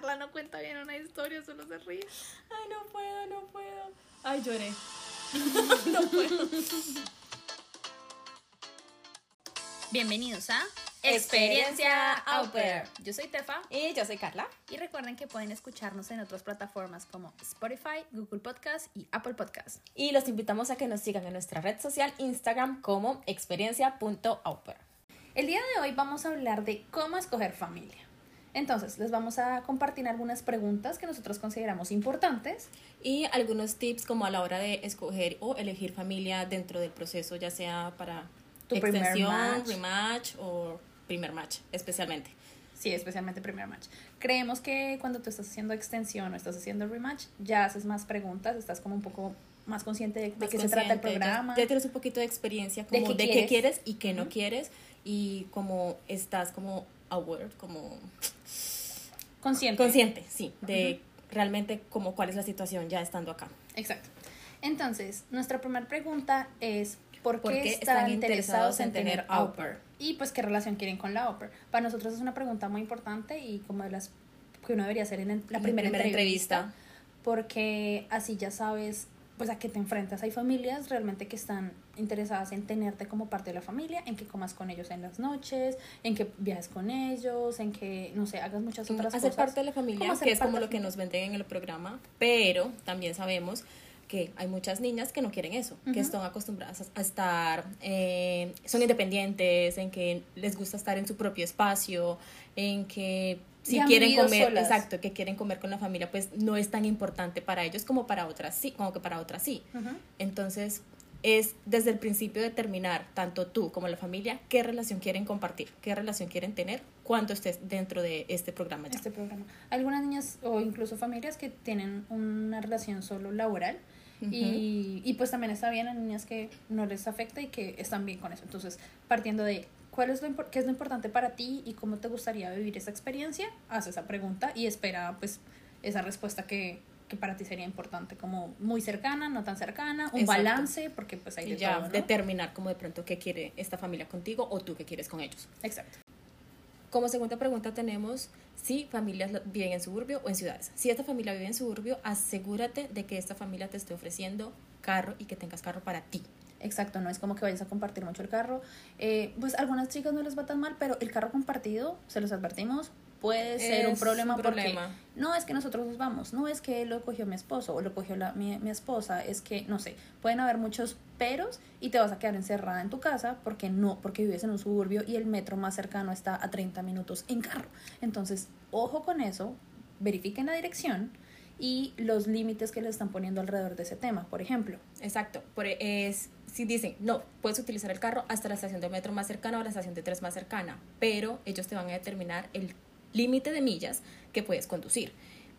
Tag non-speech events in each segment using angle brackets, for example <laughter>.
Carla no cuenta bien una historia, solo se ríe. Ay, no puedo, no puedo. Ay, lloré. <laughs> no puedo. Bienvenidos a Experiencia Pair. Yo soy Tefa Y yo soy Carla. y recuerden que pueden escucharnos en otras plataformas como Spotify, Google Podcast y Apple Podcast. Y los invitamos a que nos sigan en nuestra red social Instagram como experiencia.auper. El día de hoy vamos a hablar de cómo escoger familia. Entonces, les vamos a compartir algunas preguntas que nosotros consideramos importantes. Y algunos tips como a la hora de escoger o elegir familia dentro del proceso, ya sea para Tu extensión, match. rematch o primer match, especialmente. Sí, especialmente primer match. Creemos que cuando tú estás haciendo extensión o estás haciendo rematch, ya haces más preguntas, estás como un poco más consciente de, de Más qué se trata el ya- programa. Ya, tienes un poquito de experiencia De como qué de, qué quieres. y qué no quieres y como estás como aware, como consciente. consciente, sí, de realmente como cuál es la situación ya estando acá. Exacto. Entonces, nuestra primera pregunta es ¿por qué, ¿Por qué están, están interesados en tener au pair? Y pues qué relación quieren con la au pair. Para nosotros es una pregunta muy importante y como de las que uno debería hacer en el- la primera, primera entrevista, entrevista. porque así ya sabes pues a qué te enfrentas. Hay familias realmente que están interesadas en tenerte como parte de la familia, en que comas con ellos en las noches, en que viajes con ellos, en que, no sé, hagas muchas otras hacer cosas. parte de la familia, hacer que es como lo que nos venden en el programa, pero también sabemos que hay muchas niñas que no quieren eso, que están acostumbradas a, estar, eh, son independientes, en que les gusta estar en su propio espacio, en que si quieren comer, solas. exacto, que quieren comer con la familia, pues no es tan importante para ellos como para otras sí, como que para otras sí. Entonces, es desde el principio determinar, tanto tú como la familia, qué relación quieren compartir, qué relación quieren tener cuando estés dentro de este programa ya. este programa. Algunas niñas o incluso familias que tienen una relación solo laboral y, y pues también está bien a niñas que no les afecta y que están bien con eso. Entonces, partiendo de cuál es lo qué es lo importante para ti y cómo te gustaría vivir esa experiencia, haz esa pregunta y espera pues esa respuesta que, que para ti sería importante, como muy cercana, no tan cercana, un Exacto. balance, porque pues hay y de ya todo, ¿no? determinar como de pronto qué quiere esta familia contigo o tú qué quieres con ellos. Exacto. Como segunda pregunta tenemos si familias viven en suburbio o en ciudades. Si esta familia vive en suburbio, asegúrate de que esta familia te esté ofreciendo carro y que tengas carro para ti. Exacto, no es como que vayas a compartir mucho el carro. Eh, pues a algunas chicas no les va tan mal, pero el carro compartido, se los advertimos, puede ser un problema un porque problema. no es que nosotros nos vamos, no es que lo cogió mi esposo o lo cogió la, mi, mi esposa, es que, no sé, pueden haber muchos peros y te vas a quedar encerrada en tu casa porque no, porque vives en un suburbio y el metro más cercano está a 30 minutos en carro. Entonces, ojo con eso, verifiquen la dirección y los límites que le están poniendo alrededor de ese tema, por ejemplo. Exacto. Por, e, es, si dicen, no, puedes utilizar el carro hasta la estación de metro más cercana o la estación de tres más cercana, pero ellos te van a determinar el límite de millas que puedes conducir.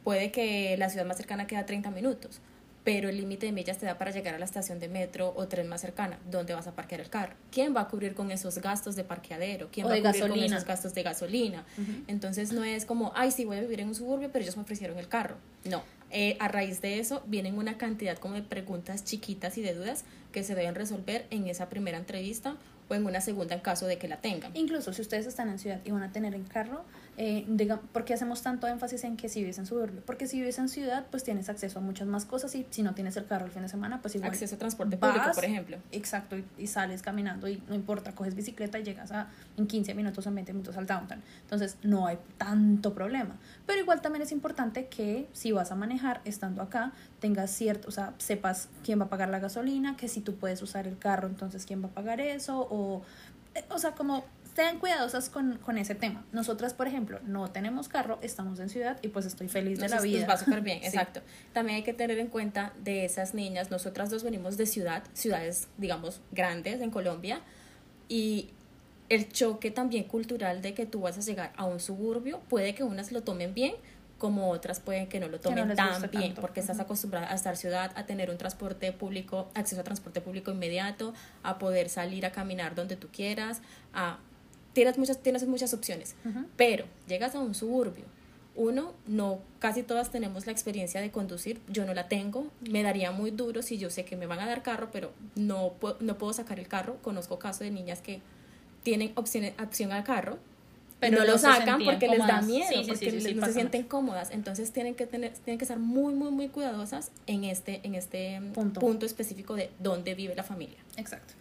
Puede que la ciudad más cercana queda 30 minutos, pero el límite de millas te da para llegar a la estación de metro o tren más cercana, donde vas a parquear el carro. ¿Quién va a cubrir con esos gastos de parqueadero? ¿Quién O va a cubrir con esos gastos de gasolina? Entonces no es como, ay, sí, voy a vivir en un suburbio, pero ellos me ofrecieron el carro. No. Eh, a raíz de eso vienen una cantidad como de preguntas chiquitas y de dudas que se deben resolver en esa primera entrevista o en una segunda en caso de que la tengan. Incluso si ustedes están en ciudad y van a tener el carro, eh, ¿por qué hacemos tanto énfasis en que si vives en suburbio? Porque si vives en ciudad, pues tienes acceso a muchas más cosas y si no tienes el carro el fin de semana, pues igual Acceso a transporte vas, público, por ejemplo. Exacto, y, y sales caminando y no importa, coges bicicleta y llegas a, en 15 minutos, en 20 minutos al downtown. Entonces no hay tanto problema. Pero igual también es importante que si vas a manejar estando acá, tengas cierto, o sea, sepas quién va a pagar la gasolina, que si tú puedes usar el carro, entonces quién va a pagar eso, o, eh, o sea, como sean cuidadosas con, con ese tema. Nosotras, por ejemplo, no tenemos carro, estamos en ciudad y pues estoy feliz de Nos, la nos vida. va súper bien, <laughs> Sí. exacto. También hay que tener en cuenta de esas niñas, nosotras dos venimos de ciudad, ciudades, digamos, grandes en Colombia, y el choque también cultural de que tú vas a llegar a un suburbio, puede que unas lo tomen bien, como otras pueden que no lo no tomen les tan bien, tanto. porque estás acostumbrada a estar ciudad, a tener un transporte público, acceso a transporte público inmediato, a poder salir a caminar donde tú quieras, a tienes muchas, tienes muchas opciones. Pero llegas a un suburbio. Uno, no, casi todas tenemos la experiencia de conducir. Yo no la tengo. Me daría muy duro si yo sé que me van a dar carro, pero no, no puedo sacar el carro. Conozco casos de niñas que tienen opción, opción al carro pero no, lo sacan porque les da miedo, Sí, sí, porque sí, no se sienten cómodas. Entonces tienen que tener, tienen que estar muy, muy, muy cuidadosas en este, en este Punto. punto. específico de dónde vive la familia. Exacto.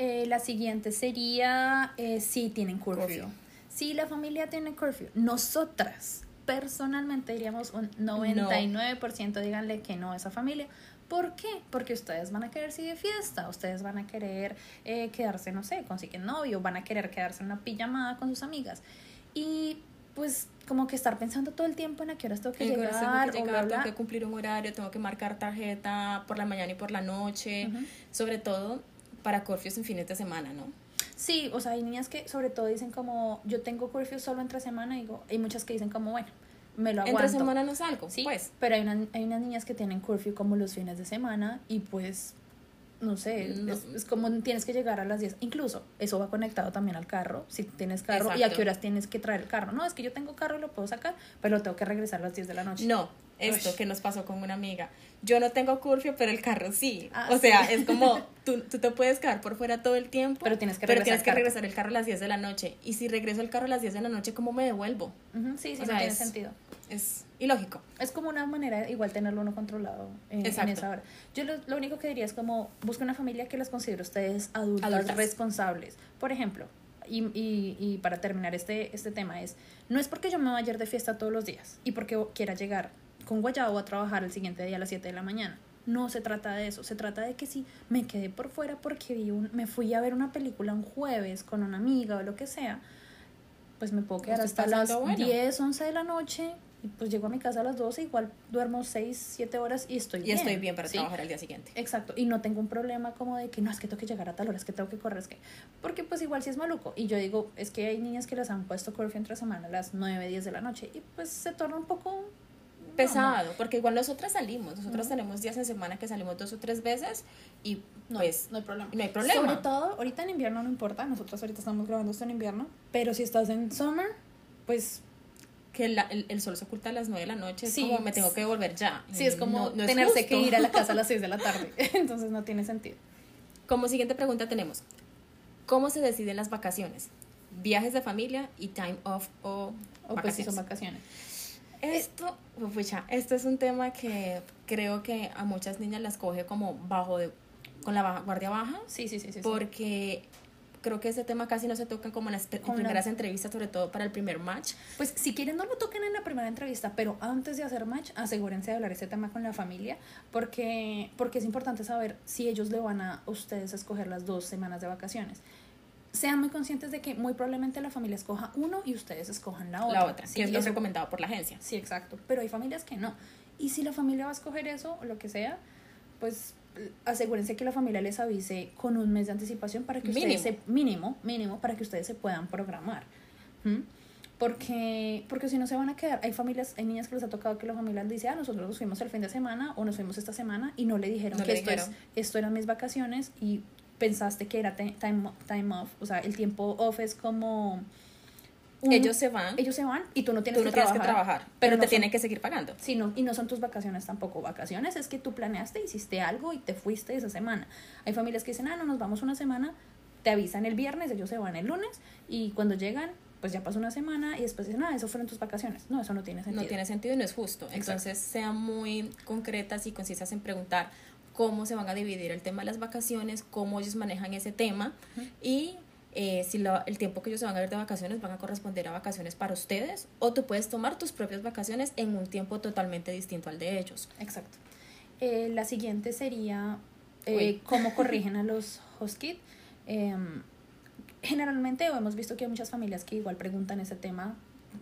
Eh, la siguiente sería eh, si tienen curfew. Curfew. Si la familia tiene curfew, nosotras personalmente diríamos un 99% díganle que no a esa familia. ¿Por qué? Porque ustedes van a querer ir de fiesta, ustedes van a querer eh, quedarse, no sé, consiguen novio, van a querer quedarse en una pijamada con sus amigas. Y pues como que estar pensando todo el tiempo en a qué horas tengo que Tengo que llegar, llegar, tengo que cumplir un horario, tengo que marcar tarjeta por la mañana y por la noche, sobre todo para curfews en fines de semana, ¿no? Sí, o sea, hay niñas que sobre todo dicen como, yo tengo curfew solo entre semana, y digo, hay muchas que dicen como, bueno, me lo aguanto. Entre semana no salgo, Sí, pues. pero hay, una- hay unas niñas que tienen curfew como los fines de semana y pues, no sé, No. Es, es como tienes que llegar a las 10. Incluso eso va conectado también al carro, si tienes carro y a qué horas tienes que traer el carro. No, es que yo tengo carro y lo puedo sacar, pero tengo que regresar a las 10 de la noche. No, esto Uy. que nos pasó con una amiga. Yo no tengo curfew, pero el carro sí. Ah, o sea, sí. es como <laughs> tú, tú te puedes quedar por fuera todo el tiempo, Pero tienes que pero tienes que regresar el carro a las 10 de la noche. Y si regreso el carro a las 10 de la noche, ¿cómo me devuelvo? Ujú, sí, sí, O no tiene es- sentido. Es ilógico. Es como una manera de igual tenerlo uno controlado en, esa hora. Yo lo, lo único que diría es como busca una familia que las considere ustedes Adultas. responsables. Por ejemplo, y, y, y para terminar este, este tema es, no es porque yo me vaya a ir de fiesta todos los días y porque quiera llegar con guayabo a trabajar el siguiente día a las 7 de la mañana. No se trata de eso, se trata de que si me quedé por fuera porque vi un, me fui a ver una película un jueves con una amiga o lo que sea, pues me puedo quedar Usted está hasta las bueno. 10, 11 de la noche y pues llego a mi casa a las 12, igual duermo 6, 7 horas y estoy Y bien. estoy bien para ¿sí? trabajar al día siguiente. Exacto, y no tengo un problema como de que no, es que tengo que llegar a tal hora, es que tengo que correr, es que... Porque pues igual si es maluco. Y yo digo, es que hay niñas que les han puesto curfew entre semana a las 9, 10 de la noche y pues se torna un poco... Pesado, porque igual nosotras salimos. Nosotros Ujú. tenemos días en semana que salimos dos o tres veces y No, pues no hay problema. no hay problema. Sobre todo, ahorita en invierno no importa, nosotros ahorita estamos grabando esto en invierno, pero si estás en summer, pues que la- el, el sol se oculta a las 9 de la noche, es Sí. como me tengo que devolver ya. sí es como No- es tenerse justo. que ir a la casa a las 6 de la tarde, <laughs> <laughs> entonces no tiene sentido. Como siguiente pregunta tenemos, ¿cómo se deciden las vacaciones? Viajes de familia y time off o, O pues vacaciones. son vacaciones. Esto, pucha, esto es un tema que creo que a muchas niñas las coge como bajo de, con la baja- guardia baja, Sí, sí, sí, sí. porque creo que ese tema casi no se toca como en las en la- primeras entrevistas, sobre todo para el primer match. Pues si quieren no lo toquen en la primera entrevista, pero antes de hacer match, asegúrense de hablar este tema con la familia, porque, porque es importante saber si ellos le van a ustedes escoger las dos semanas de vacaciones. Sean muy conscientes de que muy probablemente la familia escoja uno y ustedes escojan la otra. La otra, Sí, que es lo recomendado por la agencia. Sí, exacto. Pero hay familias que no. Y si la familia va a escoger eso o lo que sea, pues asegúrense que la familia les avise con un mes de anticipación para que Mínimo. ustedes se mínimo, mínimo para que ustedes se puedan programar. ¿Mm? Porque, porque si no se van a quedar, hay familias, hay niñas que les ha tocado que la familia les dice, ah, nosotros nos fuimos el fin de semana o nos fuimos esta semana y no le dijeron No que le esto, es, esto eran mis vacaciones y pensaste que era time, time off, o sea, el tiempo off es como... un- ellos se van, ellos se van y tú no tienes, tú no que, tienes trabajar, que trabajar, pero pero no te son- tienen que seguir pagando. Sí, no, y no son tus vacaciones tampoco. Vacaciones es que tú planeaste, hiciste algo y te fuiste esa semana. Hay familias que dicen, ah, no, nos vamos una semana, te avisan el viernes, ellos se van el lunes y cuando llegan, pues ya pasó una semana y después dicen, ah, eso fueron tus vacaciones. No, eso no tiene sentido. No tiene sentido y no es justo. Exacto. Entonces, sean muy concretas y concisas en preguntar cómo se van a dividir el tema de las vacaciones, cómo ellos manejan ese tema y eh, si lo- el tiempo que ellos se van a ver de vacaciones van a corresponder a vacaciones para ustedes o tú puedes tomar tus propias vacaciones en un tiempo totalmente distinto al de ellos. Exacto. Eh, la siguiente sería eh, cómo corrigen a <laughs> los host kids. Em, generalmente hemos visto que hay muchas familias que igual preguntan ese tema.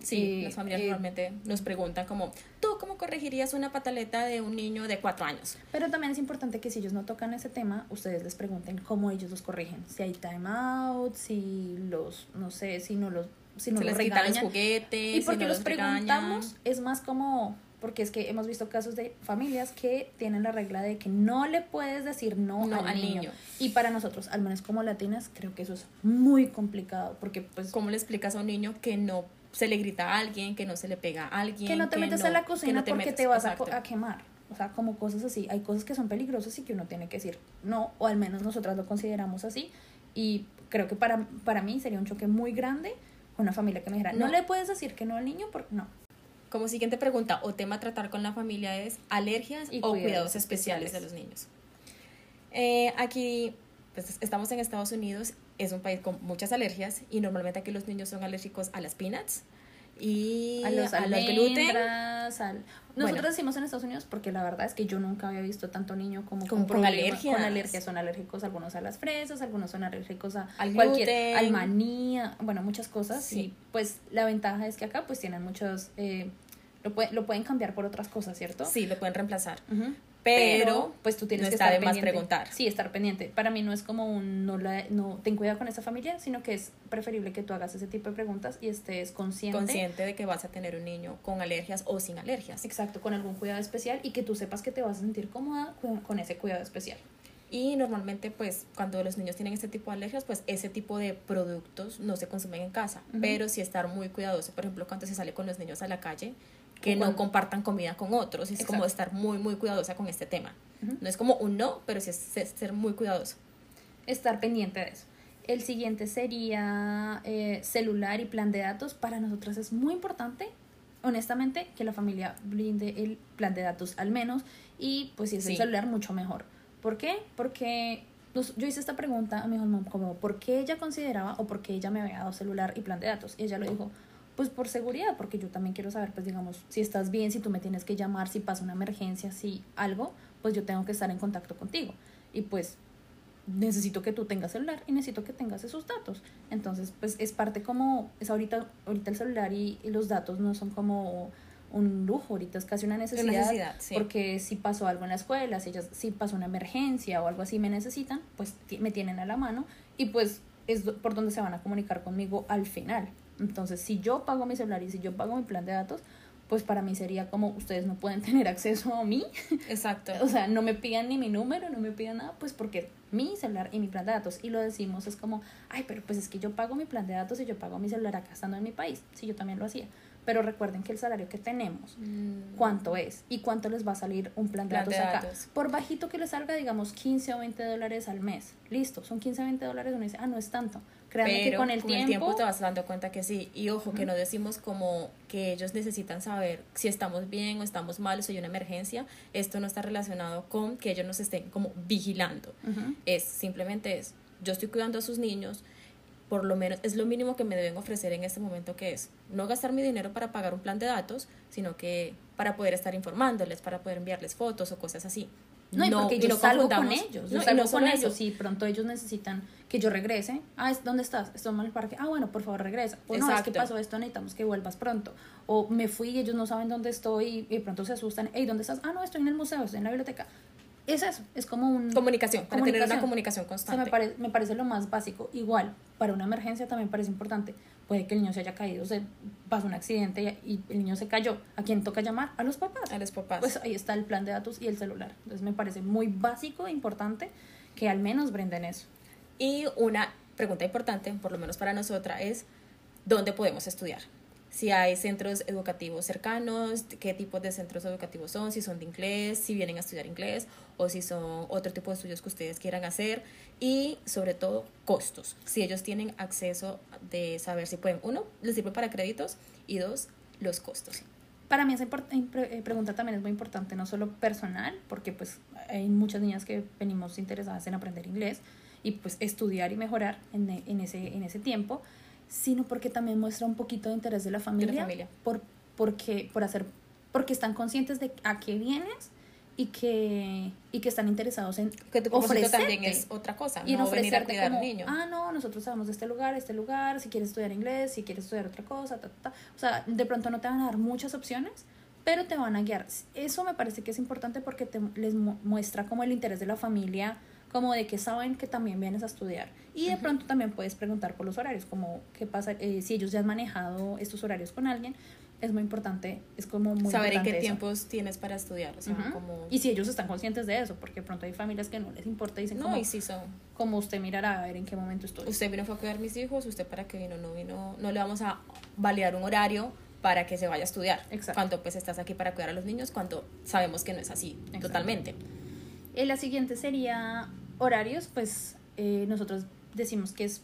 Sí, Eh, las familias normalmente nos preguntan como, ¿tú cómo corregirías una pataleta de un niño de cuatro años? Pero también es importante que si ellos no tocan ese tema, ustedes les pregunten cómo ellos los corrigen. Si hay time out, si los, no sé, si no los, si no se los les quitan los regañan. juguetes, Y si porque no los regañan. preguntamos es más como, porque es que hemos visto casos de familias que tienen la regla de que no le puedes decir no, No al, al niño. niño. Y para nosotros, al menos como latinas, creo que eso es muy complicado, porque pues ¿Cómo le explicas a un niño que no se le grita a alguien, que no se le pega a alguien? que no te metes a la cocina que no te porque te vas a, a quemar. O sea, como cosas así. Hay cosas que son peligrosas y que uno tiene que decir no, o al menos nosotras lo consideramos así. Y creo que para, para mí sería un choque muy grande una familia que me dijera, no, No. le puedes decir que no al niño porque no. Como siguiente pregunta o tema a tratar con la familia es alergias Y o cuidados cuidados especiales de los niños. Eh, aquí pues, estamos en Estados Unidos, es un país con muchas alergias y normalmente aquí los niños son alérgicos a las peanuts y A los al gluten. Bueno. Nosotros decimos en Estados Unidos porque la verdad es que yo nunca había visto tanto niño como Con- con alergias. Con alergias, son alérgicos algunos a las fresas, algunos son alérgicos a Al cualquier, gluten. al maní, a- bueno, muchas cosas. Sí. Y pues la ventaja es que acá pues tienen muchos, eh, lo, pue- lo pueden cambiar por otras cosas, ¿cierto? Sí, lo pueden reemplazar. Ujú. Pero, pues tú tienes no que estar de más preguntar. Sí, estar pendiente. Para mí no es como un no la no ten cuidado con esa familia, sino que es preferible que tú hagas ese tipo de preguntas y estés consciente. Consciente de que vas a tener un niño con alergias o sin alergias. Exacto, con algún cuidado especial y que tú sepas que te vas a sentir cómoda con, con ese cuidado especial. Y normalmente, pues, cuando los niños tienen este tipo de alergias, pues ese tipo de productos no se consumen en casa. Pero sí estar muy cuidadoso, por ejemplo, cuando se sale con los niños a la calle, que no compartan comida con otros. Es como estar muy, muy cuidadosa con este tema. No es como un no, pero sí es ser- ser muy cuidadoso. Estar pendiente de eso. El siguiente sería eh, celular y plan de datos. Para nosotras es muy importante, honestamente, que la familia blinde el plan de datos al menos. Y pues si es el Sí. celular, mucho mejor. ¿Por qué? Porque nos- yo hice esta pregunta a mi mamá como ¿por qué ella consideraba o por qué ella me había dado celular y plan de datos? Y ella lo dijo, pues por seguridad, porque yo también quiero saber, pues digamos, si estás bien, si tú me tienes que llamar, si pasa una emergencia, si algo, pues yo tengo que estar en contacto contigo. Y pues necesito que tú tengas celular y necesito que tengas esos datos. Entonces, pues es parte como, es ahorita, ahorita el celular y, y los datos no son como un lujo, ahorita es casi una necesidad, necesidad, sí. porque si pasó algo en la escuela, si, ellas, si pasó una emergencia o algo así me necesitan, pues me tienen a la mano y pues es por donde se van a comunicar conmigo al final. Entonces, si yo pago mi celular y si yo pago mi plan de datos, pues para mí sería como ustedes no pueden <laughs> tener acceso a mí, Exacto. <laughs> o sea, no me pidan ni mi número, no me pidan nada, pues porque mi celular y mi plan de datos. Y lo decimos, es como, ay, pero pues es que yo pago mi plan de datos y yo pago mi celular acá estando en mi país. Sí, yo también lo hacía. Pero recuerden que el salario que tenemos, Mm, ¿cuánto es? ¿Y cuánto les va a salir un plan de Plan datos de acá? datos. Por bajito que les salga, digamos, 15 o 20 dólares al mes. Listo, son 15 o 20 dólares. Uno dice, ah, no es tanto. Créanme Pero que con el tiempo... te vas dando cuenta que sí. Y ojo, que no decimos como que ellos necesitan saber si estamos bien o estamos mal o si hay una emergencia. Esto no está relacionado con que ellos nos estén como vigilando. Es simplemente es, yo estoy cuidando a sus niños, por lo menos es lo mínimo que me deben ofrecer en este momento que es no gastar mi dinero para pagar un plan de datos, sino que para poder estar informándoles, para poder enviarles fotos o cosas así. No, y porque yo no salgo con ellos, no, yo y salgo no con eso. ellos, si pronto ellos necesitan que yo regrese, ah, ¿es- ¿dónde estás? Estoy en el parque, ah, bueno, por favor regresa, o no, es que pasó esto, necesitamos que vuelvas pronto, o me fui y ellos no saben dónde estoy y pronto se asustan, hey, ¿dónde estás? Ah, no, estoy en el museo, estoy en la biblioteca, es eso, es como un... Comunicación, para tener una Comunicación. O sea, me, constante. pare- me parece lo más básico. Igual, para una emergencia también parece importante. Puede que el niño se haya caído, se pasó un accidente y, y el niño se cayó. ¿A quién toca llamar? A los papás. a los papás. Pues ahí está el plan de datos y el celular. Entonces me parece muy básico e importante que al menos brinden eso. Y una pregunta importante, por lo menos para nosotras, es ¿dónde podemos estudiar? Si hay centros educativos cercanos, qué tipos de centros educativos son, si son de inglés, si vienen a estudiar inglés o si son otro tipo de estudios que ustedes quieran hacer y sobre todo costos. Si ellos tienen acceso de saber si pueden, uno, les sirve para créditos y dos, los costos. Para mí esa eh, eh, pregunta también es muy importante, no solo personal, porque pues hay muchas niñas que venimos interesadas en aprender inglés y pues estudiar y mejorar en, en, ese, en ese tiempo, sino porque también muestra un poquito de interés de la familia, familia. Por, porque, por hacer, porque están conscientes de a qué vienes y que, y que están interesados en Que tu también ofrecerte. es otra cosa, y no venir a ofrecerte cuidar como, un niño. ah, no, nosotros sabemos de este lugar, este lugar, si quieres estudiar inglés, si quieres estudiar otra cosa, ta, ta, ta. O sea, de pronto no te van a dar muchas opciones, pero te van a guiar. Eso me parece que es importante porque te, les mu- muestra como el interés de la familia, como de que saben que también vienes a estudiar. Y de pronto también puedes preguntar por los horarios, como qué pasa, eh, si ellos ya han manejado estos horarios con alguien, es muy importante, es como muy Saber en qué eso. tiempos tienes para estudiar, o sea, Ujú. como... Y si ellos están conscientes de eso, porque de pronto hay familias que no les importa y dicen no, como, y si son... como usted mirará a ver en qué momento estoy. usted vino a cuidar mis hijos, usted para qué vino, no vino, no le vamos a validar un horario para que se vaya a estudiar. Exacto. Cuando pues estás aquí para cuidar a los niños, cuando sabemos que no es así, Exacto. totalmente. Eh, la siguiente sería horarios, pues eh, nosotros decimos que es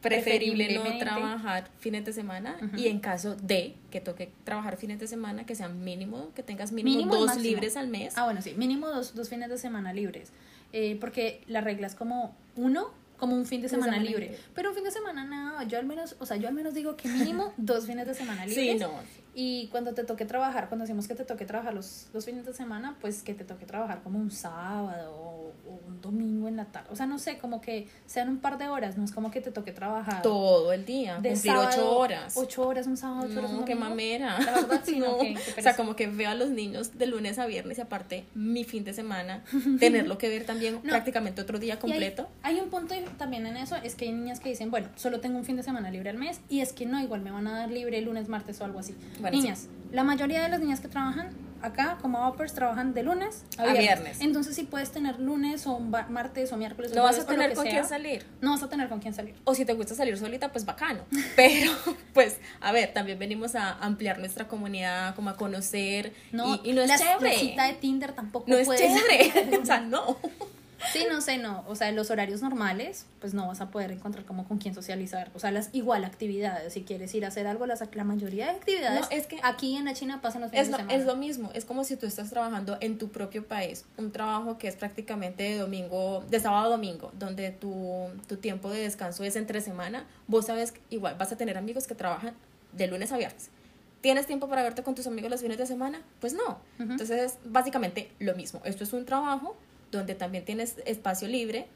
preferible no trabajar fines de semana y en caso de que toque trabajar fines de semana, que sean mínimo, que tengas mínimo, dos libres al mes. Ah, bueno, sí, mínimo dos, dos fines de semana libres. Eh, porque la regla es como uno, como un fin de semana semana libre. libre. Pero un fin de semana nada, yo al menos, o sea, yo al menos digo que mínimo <laughs> dos fines de semana libres. sí, no. Y cuando te toque trabajar, cuando decimos que te toque trabajar los, los fines de semana, pues que te toque trabajar como un sábado o, o un domingo la tarde. O sea, no sé, como que sean un par de horas, no es como que te toque trabajar. Todo el día, de cumplir sábado, ocho horas. Ocho horas un sábado, ocho horas un No, qué mamera. La verdad, <laughs> sí, no, No. qué- qué o sea, como que veo a los niños de lunes a viernes y aparte mi fin de semana, <laughs> tenerlo que ver también No. prácticamente otro día hay- completo. Hay, un punto también en eso, es que hay niñas que dicen, bueno, solo tengo un fin de semana libre al mes y es que no, igual me van a dar libre lunes, martes o algo así. Bueno, niñas, la mayoría de las niñas que trabajan acá como uppers trabajan de lunes a A viernes. Entonces si puedes tener lunes o martes o miércoles o No vas a tener con sea, quién salir. No vas a tener con quién salir. O si te gusta salir solita, pues bacano. <laughs> Pero, pues, a ver, también venimos a ampliar nuestra comunidad, como a conocer. No, y, y no es la, chévere. la cita de Tinder tampoco no es puede chévere. ser. <laughs> o sea, <laughs> no. <laughs> Sí, no sé, no. O sea, en los horarios normales, pues no vas a poder encontrar como con quién socializar. O sea, las igual actividades. Si quieres ir a hacer algo, las, la mayoría de actividades No, es que- aquí en la China pasan los fines Es de lo, semana. es lo mismo, es como si tú estás trabajando en tu propio país, un trabajo que es prácticamente de domingo, de sábado a domingo, donde tu, tu tiempo de descanso es entre semana, vos sabes igual vas a tener amigos que trabajan de lunes a viernes. ¿Tienes tiempo para verte con tus amigos los fines de semana? Pues no. Ujú. Entonces, básicamente lo mismo. Esto es un trabajo donde también tienes espacio libre,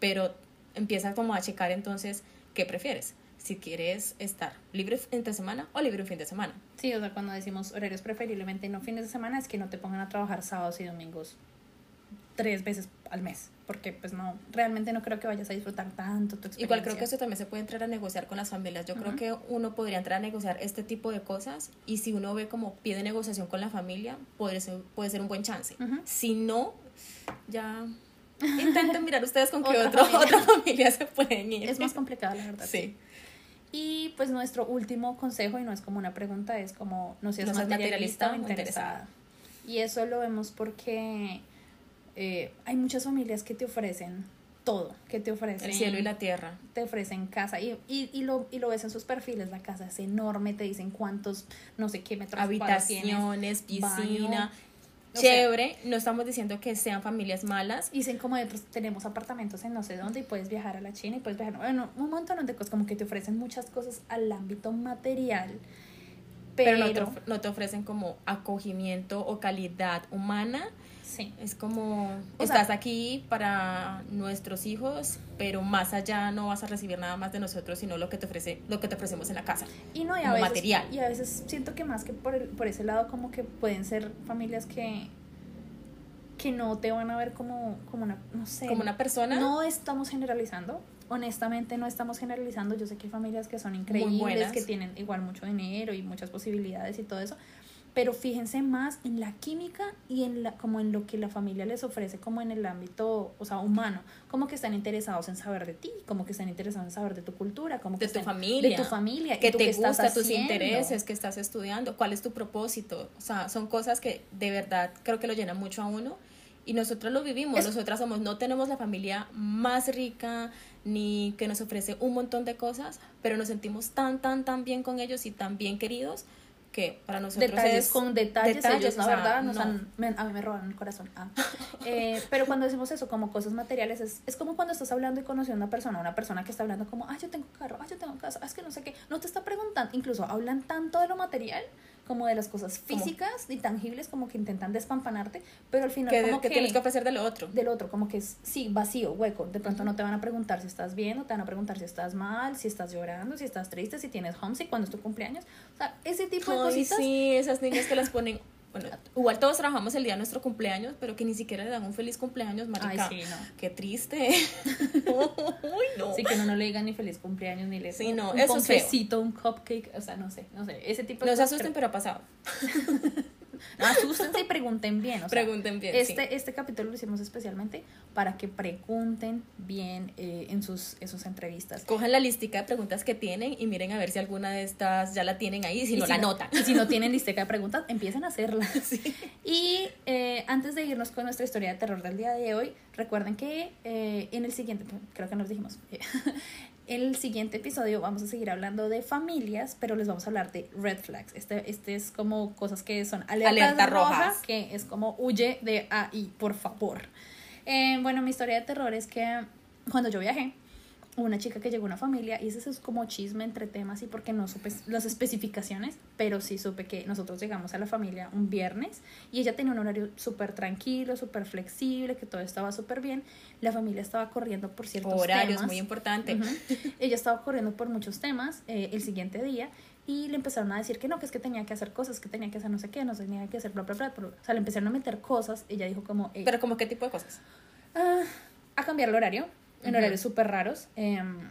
pero empieza como a checar entonces qué prefieres. Si quieres estar libre entre semana o libre un fin de semana. Sí, o sea, cuando decimos horarios preferiblemente no fines de semana, es que no te pongan a trabajar sábados y domingos tres veces al mes. Porque, pues no, realmente no creo que vayas a disfrutar tanto tu experiencia. Igual creo que eso también se puede entrar a negociar con las familias. Yo creo que uno podría entrar a negociar este tipo de cosas y si uno ve como pie de negociación con la familia, puede ser, puede ser un buen chance. Si no, ya <laughs> intenten mirar ustedes con qué Otra familia. otra familia se pueden ir. Es más complicada, la verdad. Sí. Y pues nuestro último consejo, y no es como una pregunta, es como no seas No seas materialista, materialista o interesada. Y eso lo vemos porque eh, hay muchas familias que te ofrecen todo, que te ofrecen El cielo y la tierra. te ofrecen casa y, y, y lo, y lo ves en sus perfiles, la casa es enorme, te dicen cuántos, no sé qué metros Habitaciones, piscina. Sea- Chévere, no estamos diciendo que sean familias malas. Dicen como de, pues, tenemos apartamentos en no sé dónde y puedes viajar a la China y puedes viajar, bueno, un montón de cosas, como que te ofrecen muchas cosas al ámbito material, pero, Pero, no, te, no te ofrecen como acogimiento o calidad humana sí, Es como, O sea- estás aquí para nuestros hijos, pero más allá no vas a recibir nada más de nosotros, sino lo que te ofrece, lo que te ofrecemos en la casa. y no, y a veces, material. y a veces siento que más que por, el- por ese lado como que pueden ser familias que que no te van a ver como, como una, no sé, Como una persona. No estamos generalizando, honestamente no estamos generalizando. Yo sé que hay familias que son increíbles, que tienen igual mucho dinero y muchas posibilidades y todo eso. Pero fíjense más en la química y en la, como en lo que la familia les ofrece, como en el ámbito, o sea, humano, como que están interesados en saber de ti, como que están interesados en saber de tu cultura, como que de tu están- familia. de tu familia, que tú te qué estás gusta, tus haciendo. intereses, que estás estudiando, cuál es tu propósito. O sea, son cosas que de verdad creo que lo llenan mucho a uno. Y nosotros lo vivimos, Es- nosotras somos, no tenemos la familia más rica ni que nos ofrece un montón de cosas, pero nos sentimos tan, tan, tan bien con ellos y tan bien queridos que para nosotros detalles es con detalles, detalles, ellos, la verdad, nos no. han- me- a mí me robaron el corazón. Ah. <laughs> Eh, pero cuando decimos eso, como cosas materiales, es, es como cuando estás hablando y conociendo a una persona, una persona que está hablando como, ah, yo tengo carro, ah, yo tengo casa, ah, es que no sé qué, no te está preguntando, incluso hablan tanto de lo material como de las cosas físicas y tangibles, como que intentan despampanarte, pero al final que, como que tienes que ofrecer de lo otro. del otro, como que es, sí, vacío, hueco. De pronto no te van a preguntar si estás bien, no te van a preguntar si estás mal, si estás llorando, si estás triste, si tienes homesick, cuando es tu cumpleaños. O sea, ese tipo de cositas. sí, esas niñas que las ponen. Bueno, igual todos trabajamos el día de nuestro cumpleaños, pero que ni siquiera le dan un feliz cumpleaños, marica. Ay, sí, no. Qué triste. <laughs> <laughs> Uy, no. Sí, que uno no le digan ni feliz cumpleaños, ni le Sí, no, un eso es feo. confesito, un cupcake, o sea, no sé, no sé, ese tipo de No se asusten, pero ha pasado. <laughs> No, asústense y pregunten bien. O sea, Pregunten bien, Este, sí. este capítulo lo hicimos especialmente para que pregunten bien eh, en, sus, en sus entrevistas. Cojan la listica de preguntas que tienen y miren a ver si alguna de estas ya la tienen ahí, si Y no la notan. Y si no tienen listeca de preguntas, empiecen a hacerla. <laughs> Y eh, antes de irnos con nuestra historia de terror del día de hoy, recuerden que eh, en el siguiente, creo que nos dijimos, <laughs> el siguiente episodio vamos a seguir hablando de familias, pero les vamos a hablar de red flags. Este, este es como cosas que son alertas Alerta rojas, rojas. que es como huye de ahí, por favor. Eh, bueno, mi historia de terror es que cuando yo viajé, una chica que llegó a una familia y ese es como chisme entre temas y porque no supe las especificaciones, pero sí supe que nosotros llegamos a la familia un viernes y ella tenía un horario súper tranquilo, súper flexible, que todo estaba súper bien. La familia estaba corriendo por ciertos Horarios, temas. muy importante. Ella estaba corriendo por muchos temas eh, el siguiente día y le empezaron a decir que no, que es que tenía que hacer cosas, que tenía que hacer no sé qué, no tenía que hacer bla, bla, bla, bla. O sea, le empezaron a meter cosas. Ella dijo como, "Ey, Pero como qué tipo de cosas. ah, a cambiar el horario, en horarios súper raros. em,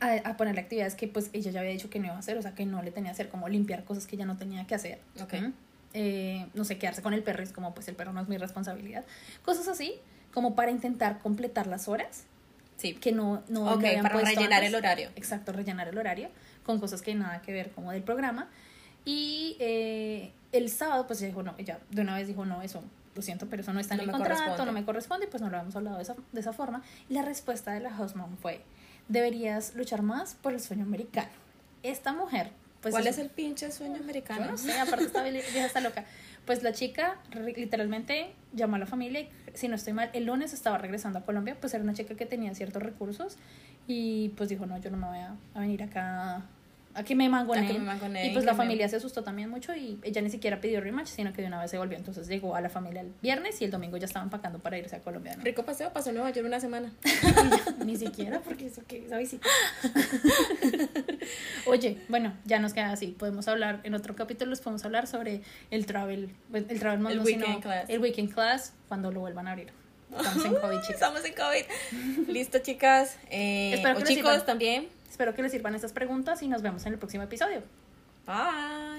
a, a ponerle actividades que pues ella ya había dicho que no iba a hacer, o sea, que no le tenía que hacer, como limpiar cosas que ella no tenía que hacer. Ok. Ujú. Eh, no sé, quedarse con el perro, es como pues el perro no es mi responsabilidad. Cosas así, como para intentar completar las horas Sí. que no, no Ok, le habían para rellenar antes. el horario. Exacto, rellenar el horario con cosas que nada que ver como del programa. Y eh, el sábado pues ella dijo, no, ella de una vez dijo, no, eso, lo siento, pero eso no está en No el me contrato, no me corresponde, y pues no lo habíamos hablado de esa, de esa forma. Y la respuesta de la house mom fue, deberías luchar más por el sueño americano. Esta mujer, pues... ¿Cuál es el pinche sueño americano? Yo no sé, aparte esta vieja está loca. Pues la chica literalmente llamó a la familia y, si no estoy mal, el lunes estaba regresando a Colombia, pues era una chica que tenía ciertos recursos y pues dijo, no, yo no me voy a, a venir acá a que me mangoneen, Y pues la me- familia se asustó también mucho y ella ni siquiera pidió rematch, sino que de una vez se volvió. Entonces llegó a la familia el viernes y el domingo ya estaban empacando para irse a Colombia. ¿no? Rico paseo, pasó en Nueva York una semana. <laughs> Ni siquiera, porque eso que esa visita. <laughs> Oye, bueno, ya nos queda así. Podemos hablar, en otro capítulo les podemos hablar sobre el travel, el travel mode, El weekend sino class. el weekend class cuando lo vuelvan a abrir. Estamos en COVID, <laughs> chicas. Estamos en COVID. Listo, chicas. Eh, Espero o que les chicos también. Espero que les sirvan estas preguntas y nos vemos en el próximo episodio. Bye.